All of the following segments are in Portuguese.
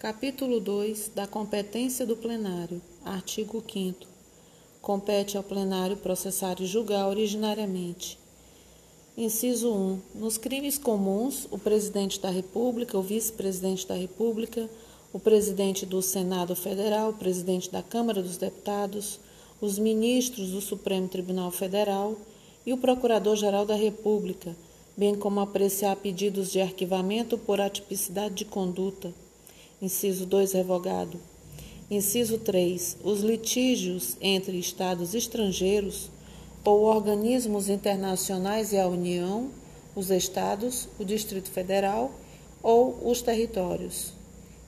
Capítulo 2 da competência do plenário. Artigo 5 Compete ao plenário processar e julgar originariamente. Inciso 1. Nos crimes comuns, o presidente da República, o vice-presidente da República, o presidente do Senado Federal, o presidente da Câmara dos Deputados, os ministros do Supremo Tribunal Federal e o Procurador-Geral da República, bem como apreciar pedidos de arquivamento por atipicidade de conduta Inciso 2, revogado. Inciso 3. Os litígios entre Estados estrangeiros ou organismos internacionais e a União, os Estados, o Distrito Federal ou os territórios.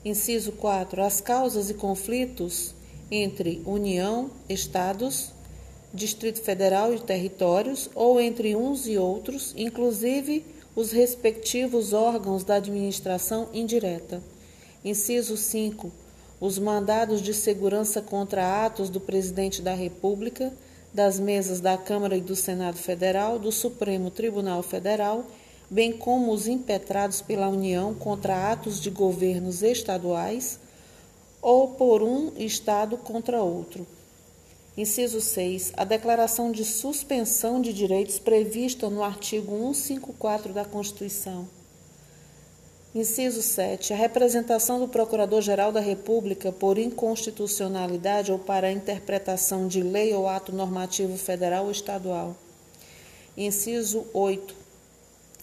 Inciso 4. As causas e conflitos entre União, Estados, Distrito Federal e territórios, ou entre uns e outros, inclusive os respectivos órgãos da administração indireta. Inciso 5. Os mandados de segurança contra atos do Presidente da República, das mesas da Câmara e do Senado Federal, do Supremo Tribunal Federal, bem como os impetrados pela União contra atos de governos estaduais ou por um Estado contra outro. Inciso 6. A declaração de suspensão de direitos prevista no artigo 154 da Constituição. Inciso 7. A representação do Procurador-Geral da República por inconstitucionalidade ou para interpretação de lei ou ato normativo federal ou estadual. Inciso 8.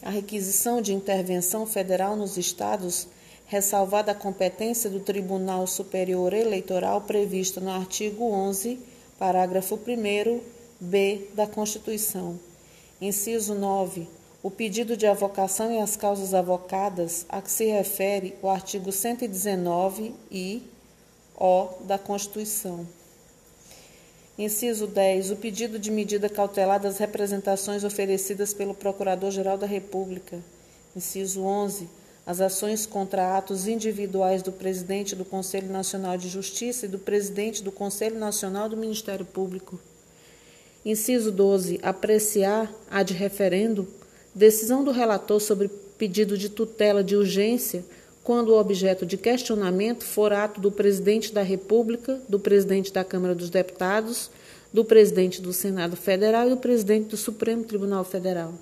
A requisição de intervenção federal nos estados, ressalvada a competência do Tribunal Superior Eleitoral prevista no artigo 11, parágrafo 1 b da Constituição. Inciso 9 o pedido de avocação e as causas avocadas a que se refere o artigo 119 e O da Constituição. Inciso 10. O pedido de medida cautelar das representações oferecidas pelo Procurador-Geral da República. Inciso 11. As ações contra atos individuais do presidente do Conselho Nacional de Justiça e do presidente do Conselho Nacional do Ministério Público. Inciso 12. Apreciar a de referendo Decisão do relator sobre pedido de tutela de urgência quando o objeto de questionamento for ato do presidente da República, do presidente da Câmara dos Deputados, do presidente do Senado Federal e do presidente do Supremo Tribunal Federal.